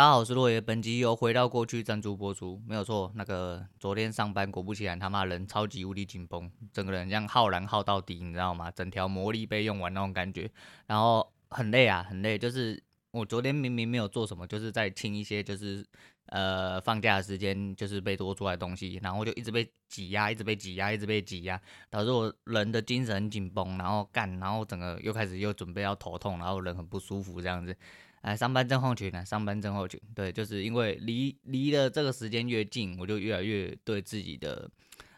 大家好，我是洛爷。本集由回到过去赞助播出，没有错。那个昨天上班，果不其然，他妈人超级无敌紧绷，整个人像耗燃耗到底，你知道吗？整条魔力被用完那种感觉，然后很累啊，很累。就是我昨天明明没有做什么，就是在清一些，就是呃放假的时间就是被多出来的东西，然后就一直被挤压，一直被挤压，一直被挤压，导致我人的精神紧绷，然后干，然后整个又开始又准备要头痛，然后人很不舒服这样子。哎，上班症候群啊，上班症候群，对，就是因为离离了这个时间越近，我就越来越对自己的。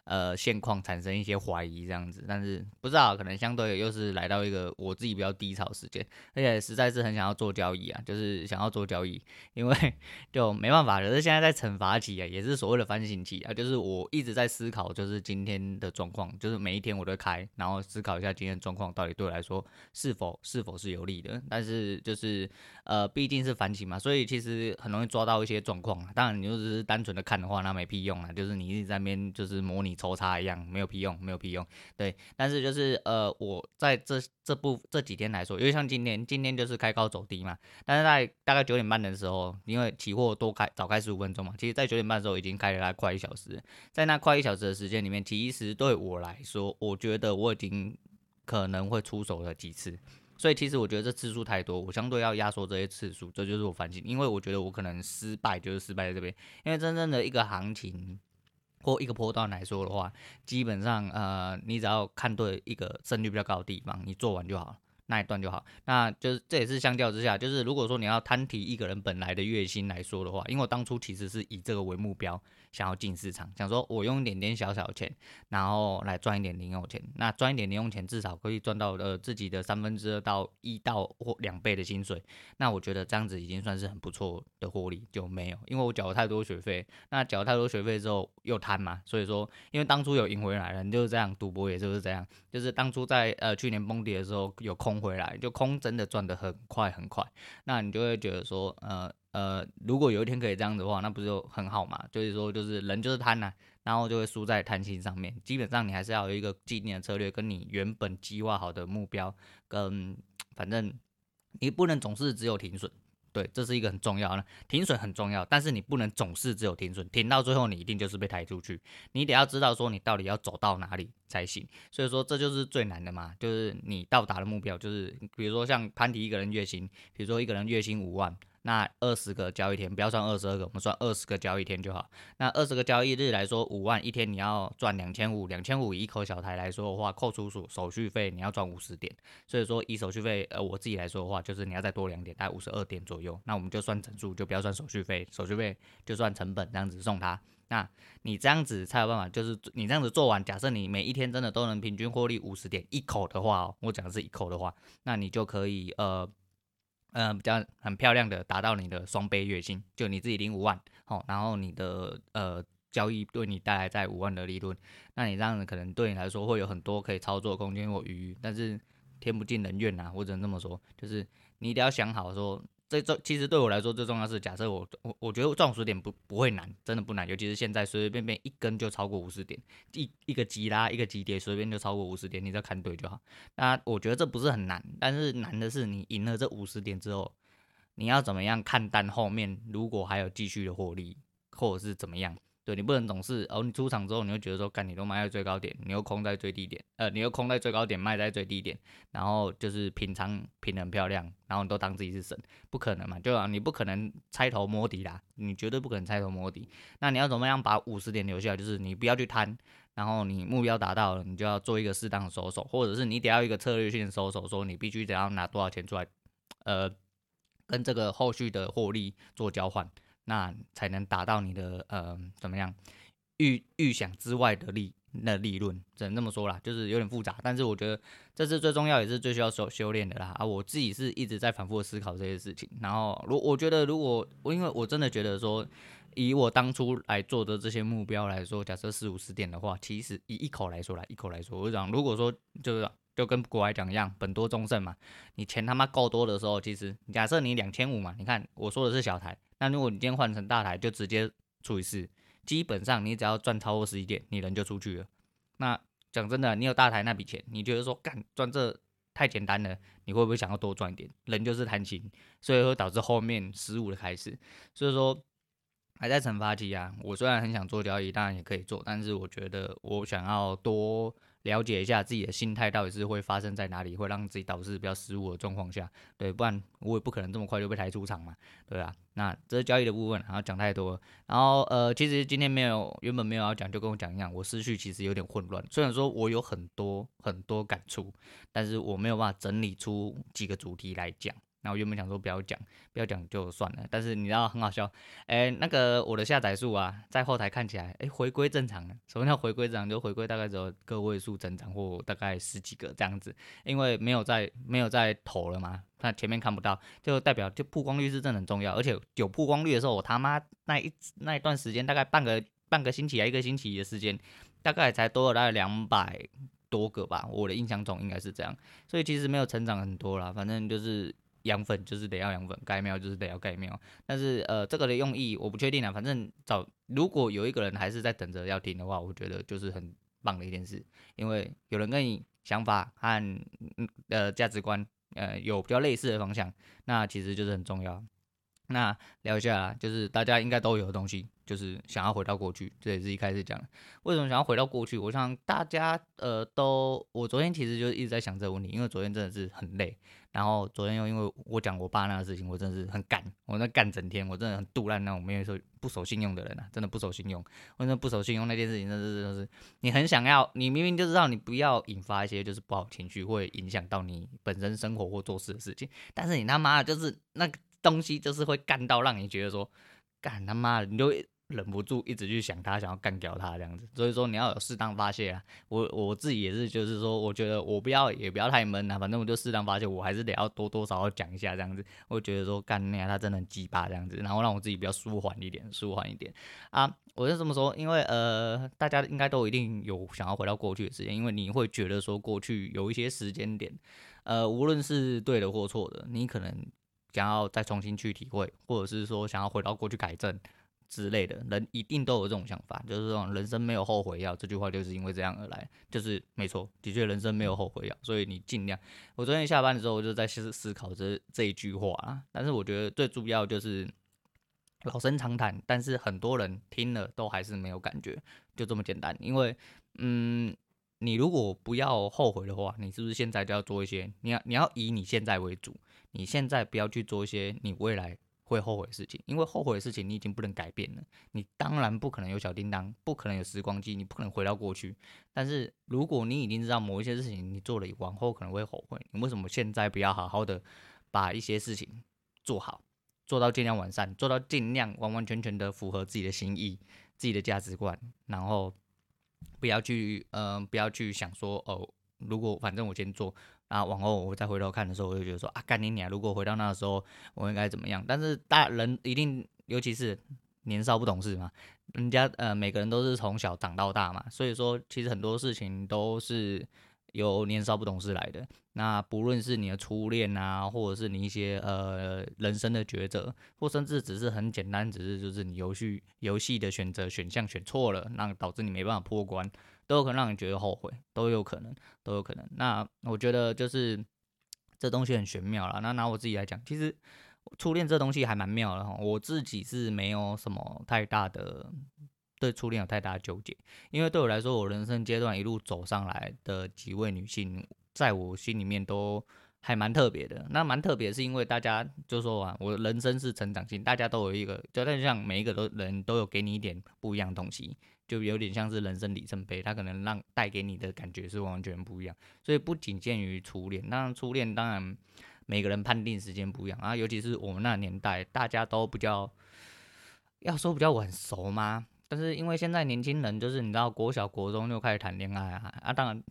呃，现况产生一些怀疑这样子，但是不知道可能相对又是来到一个我自己比较低潮时间，而且实在是很想要做交易啊，就是想要做交易，因为 就没办法，可是现在在惩罚期啊，也是所谓的反省期啊，就是我一直在思考，就是今天的状况，就是每一天我都开，然后思考一下今天状况到底对我来说是否是否是有利的，但是就是呃，毕竟是反省嘛，所以其实很容易抓到一些状况。当然，你就只是单纯的看的话，那没屁用啊，就是你一直在那边就是模拟。抽查一样没有屁用，没有屁用。对，但是就是呃，我在这这部这几天来说，因为像今天，今天就是开高走低嘛。但是在大概九点半的时候，因为期货多开早开十五分钟嘛，其实在九点半的时候已经开了快一小时。在那快一小时的时间里面，其实对我来说，我觉得我已经可能会出手了几次。所以其实我觉得这次数太多，我相对要压缩这些次数，这就是我反省。因为我觉得我可能失败就是失败在这边，因为真正的一个行情。或一个波段来说的话，基本上呃，你只要看对一个胜率比较高的地方，你做完就好了。那一段就好，那就是这也是相较之下，就是如果说你要摊提一个人本来的月薪来说的话，因为我当初其实是以这个为目标，想要进市场，想说我用一点点小小钱，然后来赚一点零用钱，那赚一点零用钱至少可以赚到呃自己的三分之二到一到或两倍的薪水，那我觉得这样子已经算是很不错的获利，就没有，因为我缴了太多学费，那缴了太多学费之后又贪嘛，所以说因为当初有赢回来了，你就是这样，赌博也就是这样，就是当初在呃去年崩跌的时候有空。回来就空，真的赚的很快很快，那你就会觉得说，呃呃，如果有一天可以这样的话，那不是就很好嘛？就是说，就是人就是贪婪、然后就会输在贪心上面。基本上你还是要有一个既定的策略，跟你原本计划好的目标，跟反正你不能总是只有停损。对，这是一个很重要的，停损很重要，但是你不能总是只有停损，停到最后你一定就是被抬出去，你得要知道说你到底要走到哪里才行。所以说这就是最难的嘛，就是你到达的目标，就是比如说像潘迪一个人月薪，比如说一个人月薪五万。那二十个交易天，不要算二十二个，我们算二十个交易天就好。那二十个交易日来说，五万一天你要赚两千五，两千五一口小台来说的话，扣除手手续费你要赚五十点。所以说以手续费，呃，我自己来说的话，就是你要再多两点，大概五十二点左右。那我们就算整数，就不要算手续费，手续费就算成本这样子送他。那你这样子才有办法，就是你这样子做完，假设你每一天真的都能平均获利五十点一口的话哦，我讲的是一口的话，那你就可以呃。嗯、比较很漂亮的达到你的双倍月薪，就你自己领五万，好，然后你的呃交易对你带来在五万的利润，那你这样子可能对你来说会有很多可以操作空间或余，但是天不尽人愿呐，我只能这么说，就是你一定要想好说。这这其实对我来说最重要是，假设我我我觉得赚五十点不不会难，真的不难，尤其是现在随随便便一根就超过五十点，一一个急拉一个急跌，随便就超过五十点，你只要看对就好。那我觉得这不是很难，但是难的是你赢了这五十点之后，你要怎么样看淡后面如果还有继续的获利，或者是怎么样。对，你不能总是哦，你出场之后，你会觉得说，干你都卖在最高点，你又空在最低点，呃，你又空在最高点，卖在最低点，然后就是平仓平得很漂亮，然后你都当自己是神，不可能嘛，对吧？你不可能猜头摸底啦，你绝对不可能猜头摸底。那你要怎么样把五十点留下来？就是你不要去贪，然后你目标达到了，你就要做一个适当的收手，或者是你得要一个策略性的收手，说你必须得要拿多少钱出来，呃，跟这个后续的获利做交换。那才能达到你的呃怎么样预预想之外的利那利润，只能这么说啦，就是有点复杂，但是我觉得这是最重要也是最需要修修炼的啦啊！我自己是一直在反复思考这些事情，然后如我觉得如果我因为我真的觉得说，以我当初来做的这些目标来说，假设四五十点的话，其实以一口来说来一口来说，我讲如果说就是就跟国外讲一样，本多终胜嘛，你钱他妈够多的时候，其实假设你两千五嘛，你看我说的是小台。那如果你今天换成大台，就直接除以四，基本上你只要赚超过十一点，你人就出去了。那讲真的，你有大台那笔钱，你觉得说干赚这太简单了，你会不会想要多赚一点？人就是贪心，所以会导致后面失误的开始。所以说还在惩罚期啊，我虽然很想做交易，当然也可以做，但是我觉得我想要多。了解一下自己的心态到底是会发生在哪里，会让自己导致比较失误的状况下，对，不然我也不可能这么快就被抬出场嘛，对啊，那这是交易的部分，然后讲太多，然后呃，其实今天没有原本没有要讲，就跟我讲一样，我思绪其实有点混乱。虽然说我有很多很多感触，但是我没有办法整理出几个主题来讲。那我原本想说不要讲，不要讲就算了。但是你知道很好笑，哎、那个我的下载数啊，在后台看起来，哎、回归正常了。什么叫回归正常？就回归大概只有个位数增长或大概十几个这样子，因为没有在没有在投了嘛，那前面看不到，就代表就曝光率是真的很重要。而且有曝光率的时候，我他妈那一那一段时间大概半个半个星期啊，一个星期的时间，大概才多了大概两百多个吧。我的印象中应该是这样，所以其实没有成长很多啦，反正就是。养粉就是得要养粉，盖庙就是得要盖庙。但是呃，这个的用意我不确定啊。反正找如果有一个人还是在等着要听的话，我觉得就是很棒的一件事，因为有人跟你想法和呃价值观呃有比较类似的方向，那其实就是很重要。那聊一下啦，就是大家应该都有的东西，就是想要回到过去，这也是一开始讲。为什么想要回到过去？我想大家呃都，我昨天其实就一直在想这个问题，因为昨天真的是很累。然后昨天又因为我讲我爸那个事情，我真的是很干，我那干整天，我真的很肚烂那种没有说不守信用的人啊，真的不守信用。我真的不守信用那件事情，真的是就是你很想要，你明明就知道你不要引发一些就是不好情绪，会影响到你本身生活或做事的事情，但是你他妈就是那个。东西就是会干到让你觉得说，干他妈的，你就忍不住一直去想他，想要干掉他这样子。所以说你要有适当发泄啊。我我自己也是，就是说，我觉得我不要也不要太闷啊，反正我就适当发泄，我还是得要多多少少讲一下这样子。我觉得说干那他真的很鸡巴这样子，然后让我自己比较舒缓一点，舒缓一点啊。我就这么说，因为呃，大家应该都一定有想要回到过去的时间，因为你会觉得说过去有一些时间点，呃，无论是对的或错的，你可能。想要再重新去体会，或者是说想要回到过去改正之类的，人一定都有这种想法，就是这种人生没有后悔药。这句话就是因为这样而来，就是没错，的确人生没有后悔药，所以你尽量。我昨天下班的时候，我就在思思考这这一句话啊。但是我觉得最主要就是老生常谈，但是很多人听了都还是没有感觉，就这么简单。因为，嗯，你如果不要后悔的话，你是不是现在就要做一些？你要你要以你现在为主。你现在不要去做一些你未来会后悔的事情，因为后悔的事情你已经不能改变了。你当然不可能有小叮当，不可能有时光机，你不可能回到过去。但是如果你已经知道某一些事情你做了，往后可能会后悔，你为什么现在不要好好的把一些事情做好，做到尽量完善，做到尽量完完全全的符合自己的心意、自己的价值观，然后不要去，嗯、呃，不要去想说，哦，如果反正我先做。啊，往后我再回头看的时候，我就觉得说啊，干你娘！如果回到那个时候，我应该怎么样？但是大人一定，尤其是年少不懂事嘛，人家呃每个人都是从小长到大嘛，所以说其实很多事情都是由年少不懂事来的。那不论是你的初恋啊，或者是你一些呃人生的抉择，或甚至只是很简单，只是就是你游戏游戏的选择选项选错了，那导致你没办法破关。都有可能让你觉得后悔，都有可能，都有可能。那我觉得就是这东西很玄妙啦。那拿我自己来讲，其实初恋这东西还蛮妙的哈。我自己是没有什么太大的对初恋有太大的纠结，因为对我来说，我人生阶段一路走上来的几位女性，在我心里面都还蛮特别的。那蛮特别是因为大家就说啊，我人生是成长性，大家都有一个，就像每一个都人都有给你一点不一样的东西。就有点像是人生里程碑，它可能让带给你的感觉是完全不一样，所以不仅限于初恋。那初恋当然每个人判定时间不一样啊，尤其是我们那年代，大家都比较要说比较晚熟嘛。但是因为现在年轻人就是你知道，国小国中就开始谈恋爱啊，啊当然。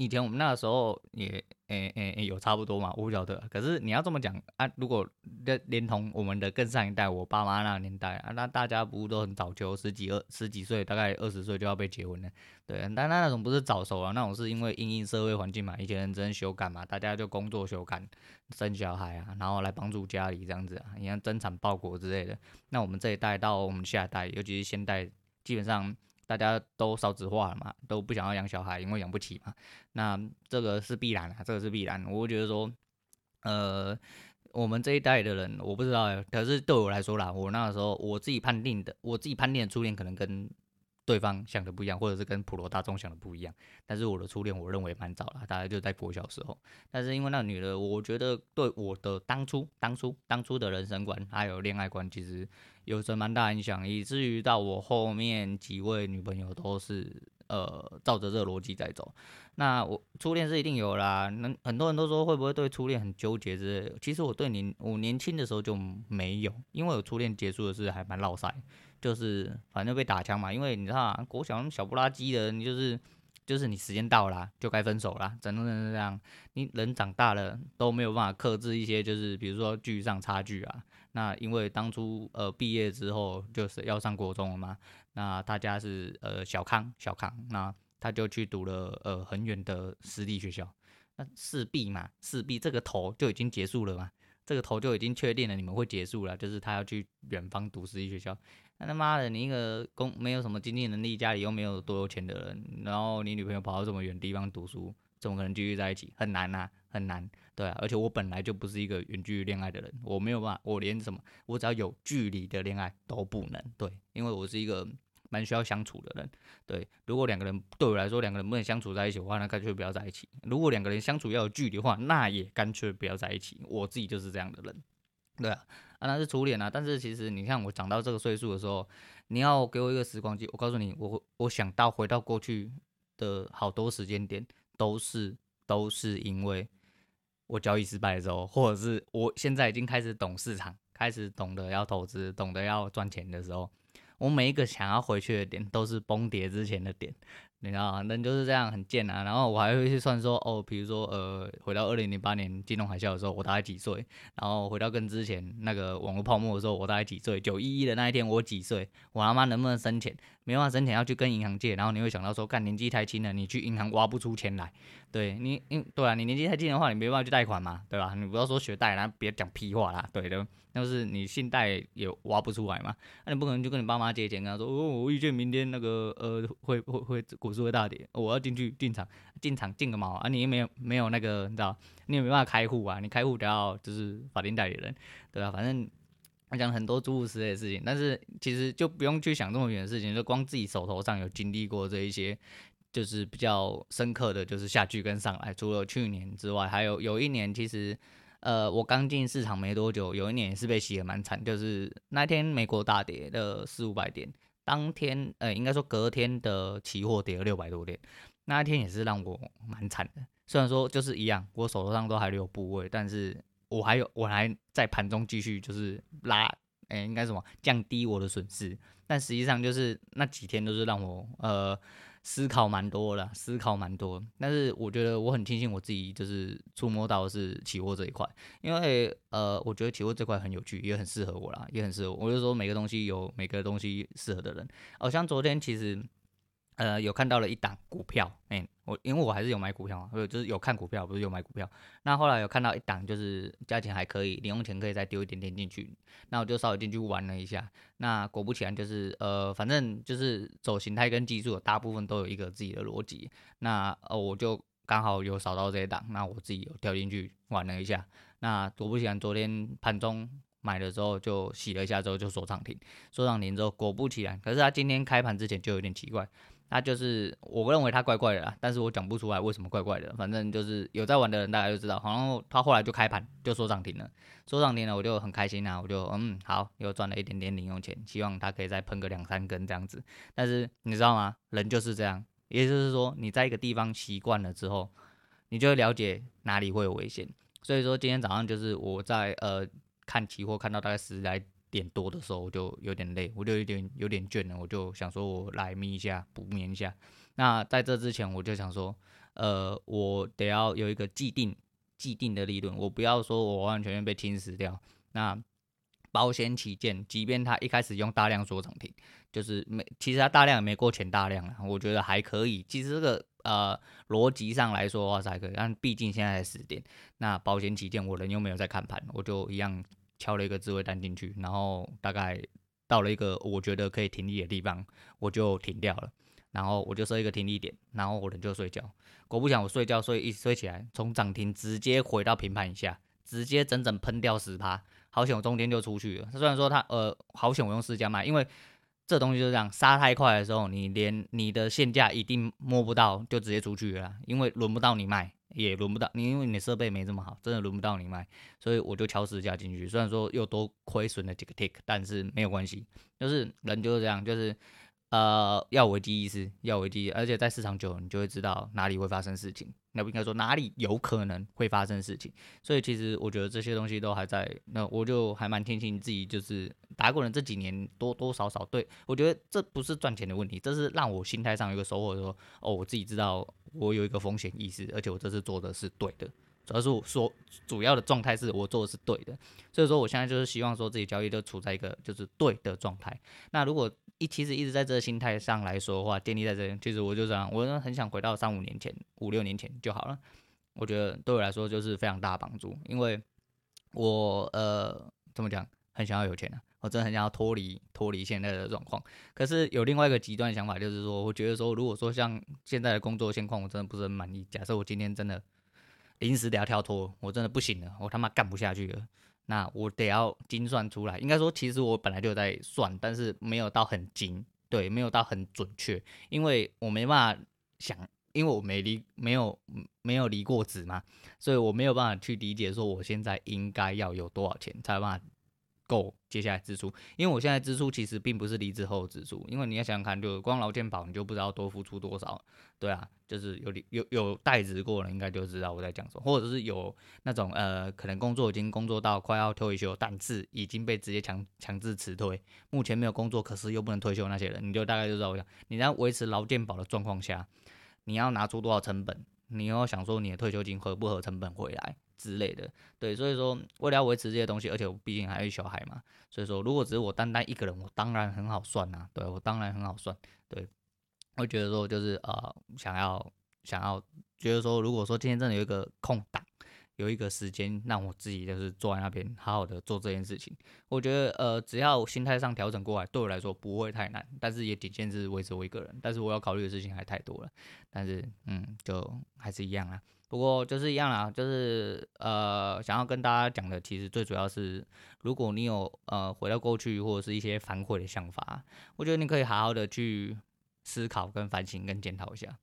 以前我们那个时候也诶诶诶有差不多嘛，我不晓得。可是你要这么讲啊，如果连连同我们的更上一代，我爸妈那个年代啊，那大家不都很早就十几二十几岁，大概二十岁就要被结婚了，对。但那那种不是早熟啊，那种是因为因应社会环境嘛，以前人真休干嘛，大家就工作休干生小孩啊，然后来帮助家里这样子啊，你像增产报国之类的。那我们这一代到我们下一代，尤其是现代，基本上。大家都少子化了嘛，都不想要养小孩，因为养不起嘛。那这个是必然啊，这个是必然。我会觉得说，呃，我们这一代的人，我不知道，可是对我来说啦，我那个时候我自己判定的，我自己判定的初恋可能跟。对方想的不一样，或者是跟普罗大众想的不一样。但是我的初恋，我认为蛮早了，大概就在国小时候。但是因为那个女的，我觉得对我的当初、当初、当初的人生观还有恋爱观，其实有着蛮大影响，以至于到我后面几位女朋友都是呃照着这个逻辑在走。那我初恋是一定有啦，那很多人都说会不会对初恋很纠结之类的。其实我对年我年轻的时候就没有，因为我初恋结束的是还蛮落赛。就是反正被打枪嘛，因为你知道啊，国小小不拉几的，你就是就是你时间到了就该分手了，真的是这样。你人长大了都没有办法克制一些，就是比如说距上差距啊。那因为当初呃毕业之后就是要上国中了嘛，那大家是呃小康小康，那他就去读了呃很远的私立学校，那势必嘛势必这个头就已经结束了嘛，这个头就已经确定了你们会结束了，就是他要去远方读私立学校。那他妈的，你一个工没有什么经济能力，家里又没有多有钱的人，然后你女朋友跑到这么远地方读书，怎么可能继续在一起？很难呐，很难。对啊，而且我本来就不是一个远距离恋爱的人，我没有办法，我连什么，我只要有距离的恋爱都不能。对，因为我是一个蛮需要相处的人。对，如果两个人对我来说两个人不能相处在一起的话，那干脆不要在一起。如果两个人相处要有距离的话，那也干脆不要在一起。我自己就是这样的人。对啊。啊，那是初恋啊！但是其实你看，我长到这个岁数的时候，你要给我一个时光机，我告诉你，我我想到回到过去的好多时间点，都是都是因为我交易失败的时候，或者是我现在已经开始懂市场，开始懂得要投资，懂得要赚钱的时候，我每一个想要回去的点，都是崩跌之前的点。你知道人就是这样很贱啊。然后我还会去算说，哦，比如说，呃，回到二零零八年金融海啸的时候，我大概几岁？然后回到跟之前那个网络泡沫的时候，我大概几岁？九一一的那一天我几岁？我他妈能不能生钱？没办法生钱，要去跟银行借。然后你会想到说，干年纪太轻了，你去银行挖不出钱来。对你，嗯，对啊，你年纪太轻的话，你没办法去贷款嘛，对吧？你不要说学贷，然后别讲屁话啦，对的。但是你信贷也挖不出来嘛？那、你不可能就跟你爸妈借钱，跟他说，哦，我预见明天那个呃会会会股市会大跌，我要进去进场进场进个毛啊！你也没有没有那个你知道，你也没办法开户啊！你开户都要就是法定代理人，对吧、啊？反正我讲很多诸如此类的事情，但是其实就不用去想这么远的事情，就光自己手头上有经历过这一些，就是比较深刻的就是下去跟上来。除了去年之外，还有有一年其实。呃，我刚进市场没多久，有一年也是被洗得蛮惨，就是那天美国大跌了四五百点，当天呃，应该说隔天的期货跌了六百多点，那一天也是让我蛮惨的。虽然说就是一样，我手头上都还留有部位，但是我还有我还在盘中继续就是拉，哎、欸，应该什么降低我的损失，但实际上就是那几天都是让我呃。思考蛮多了，思考蛮多，但是我觉得我很庆幸我自己就是触摸到的是期货这一块，因为呃，我觉得期货这块很有趣，也很适合我啦，也很适合我。我就说每个东西有每个东西适合的人，好像昨天其实。呃，有看到了一档股票，哎、我因为我还是有买股票嘛，就是有看股票，不是有买股票。那后来有看到一档，就是价钱还可以，零用钱可以再丢一点点进去，那我就稍微进去玩了一下。那果不其然，就是呃，反正就是走形态跟技术，大部分都有一个自己的逻辑。那呃，我就刚好有扫到这一档，那我自己有跳进去玩了一下。那果不其然，昨天盘中买的时候就洗了一下，之后就锁涨停，锁涨停之后果不其然，可是它今天开盘之前就有点奇怪。他就是，我认为他怪怪的啦，但是我讲不出来为什么怪怪的。反正就是有在玩的人大家就知道，好像他后来就开盘就说涨停了，说涨停了，我就很开心啊，我就嗯好，又赚了一点点零用钱，希望他可以再喷个两三根这样子。但是你知道吗？人就是这样，也就是说你在一个地方习惯了之后，你就会了解哪里会有危险。所以说今天早上就是我在呃看期货看到大概十来。点多的时候我就有点累，我就有点有点倦了，我就想说我来眯一下，补眠一下。那在这之前我就想说，呃，我得要有一个既定既定的利润，我不要说我完完全全被侵蚀掉。那保险起见，即便他一开始用大量锁涨停，就是没，其实他大量也没过前大量啊，我觉得还可以。其实这个呃逻辑上来说的话是还可以，但毕竟现在才十点，那保险起见，我人又没有在看盘，我就一样。敲了一个自卫单进去，然后大概到了一个我觉得可以停利的地方，我就停掉了。然后我就设一个停利点，然后我人就睡觉。果不其然，我睡觉睡一睡起来，从涨停直接回到平盘以下，直接整整喷掉十趴。好险我中间就出去了。虽然说它呃，好险我用市价卖，因为这东西就是这样，杀太快的时候，你连你的现价一定摸不到，就直接出去了，因为轮不到你卖。也轮不到你，因为你的设备没这么好，真的轮不到你卖，所以我就敲十家进去。虽然说又多亏损了几个 tick，但是没有关系，就是人就是这样，就是呃要危机意识，要危机，而且在市场久，你就会知道哪里会发生事情，那不应该说哪里有可能会发生事情。所以其实我觉得这些东西都还在，那我就还蛮庆幸自己就是打滚了这几年多多少少，对我觉得这不是赚钱的问题，这是让我心态上有一个收获，说哦我自己知道。我有一个风险意识，而且我这次做的是对的，主要是我说主要的状态是我做的是对的，所以说我现在就是希望说自己交易都处在一个就是对的状态。那如果一其实一直在这个心态上来说的话，建立在这里，其实我就这样，我很想回到三五年前、五六年前就好了。我觉得对我来说就是非常大的帮助，因为我呃怎么讲，很想要有钱啊。我真的很想要脱离脱离现在的状况，可是有另外一个极端想法，就是说，我觉得说，如果说像现在的工作现况，我真的不是很满意。假设我今天真的临时得要跳脱，我真的不行了，我他妈干不下去了，那我得要精算出来。应该说，其实我本来就在算，但是没有到很精，对，没有到很准确，因为我没办法想，因为我没离没有没有离过职嘛，所以我没有办法去理解说我现在应该要有多少钱才有办法。够接下来支出，因为我现在支出其实并不是离职后支出，因为你要想想看，就光劳健保你就不知道多付出多少，对啊，就是有有有代职过了，应该就知道我在讲什么，或者是有那种呃，可能工作已经工作到快要退休，但是已经被直接强强制辞退，目前没有工作，可是又不能退休那些人，你就大概就知道我讲，你在维持劳健保的状况下，你要拿出多少成本，你要想说你的退休金合不合成本回来。之类的，对，所以说为了要维持这些东西，而且我毕竟还有小孩嘛，所以说如果只是我单单一个人，我当然很好算呐、啊，对我当然很好算，对，我觉得说就是呃想要想要觉得说，如果说今天真的有一个空档，有一个时间让我自己就是坐在那边好好的做这件事情，我觉得呃只要心态上调整过来，对我来说不会太难，但是也仅限是维持我一个人，但是我要考虑的事情还太多了，但是嗯就还是一样啦。不过就是一样啦，就是呃，想要跟大家讲的，其实最主要是，如果你有呃回到过去或者是一些反悔的想法，我觉得你可以好好的去思考、跟反省、跟检讨一下。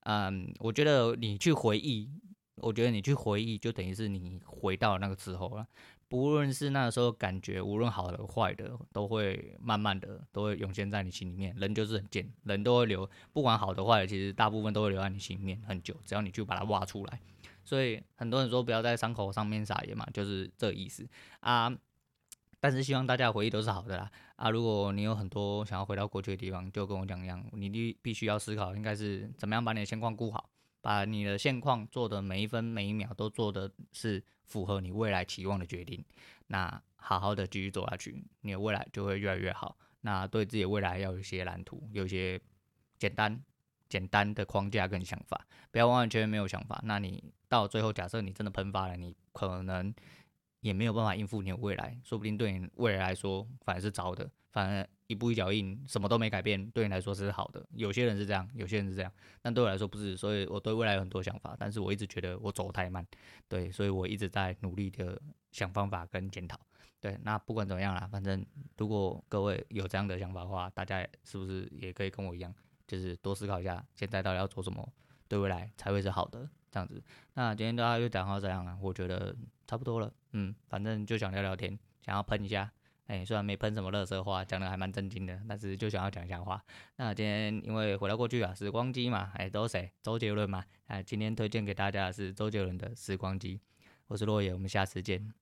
嗯，我觉得你去回忆，我觉得你去回忆，就等于是你回到那个时候了。不论是那个时候感觉，无论好的坏的，都会慢慢的都会涌现在你心里面。人就是很贱，人都会留，不管好的坏的，其实大部分都会留在你心里面很久。只要你去把它挖出来，所以很多人说不要在伤口上面撒盐嘛，就是这意思啊。但是希望大家的回忆都是好的啦啊！如果你有很多想要回到过去的地方，就跟我讲一样，你必必须要思考，应该是怎么样把你的现况顾好。把你的现况做的每一分每一秒都做的是符合你未来期望的决定，那好好的继续做下去，你的未来就会越来越好。那对自己的未来要有一些蓝图，有一些简单简单的框架跟想法，不要完完全全没有想法。那你到最后，假设你真的喷发了，你可能也没有办法应付你的未来，说不定对你未来来说反而是糟的，反而。一步一脚印，什么都没改变，对你来说是好的。有些人是这样，有些人是这样，但对我来说不是。所以我对未来有很多想法，但是我一直觉得我走太慢，对，所以我一直在努力的想方法跟检讨。对，那不管怎么样啦，反正如果各位有这样的想法的话，大家是不是也可以跟我一样，就是多思考一下，现在到底要做什么，对未来才会是好的这样子。那今天大家就讲到这样了，我觉得差不多了。嗯，反正就想聊聊天，想要喷一下。哎、虽然没喷什么垃圾话，讲的还蛮正经的，但是就想要讲一下话。那今天因为回到过去啊，时光机嘛，哎、都是谁？周杰伦嘛。哎，今天推荐给大家的是周杰伦的《时光机》。我是落叶，我们下次见。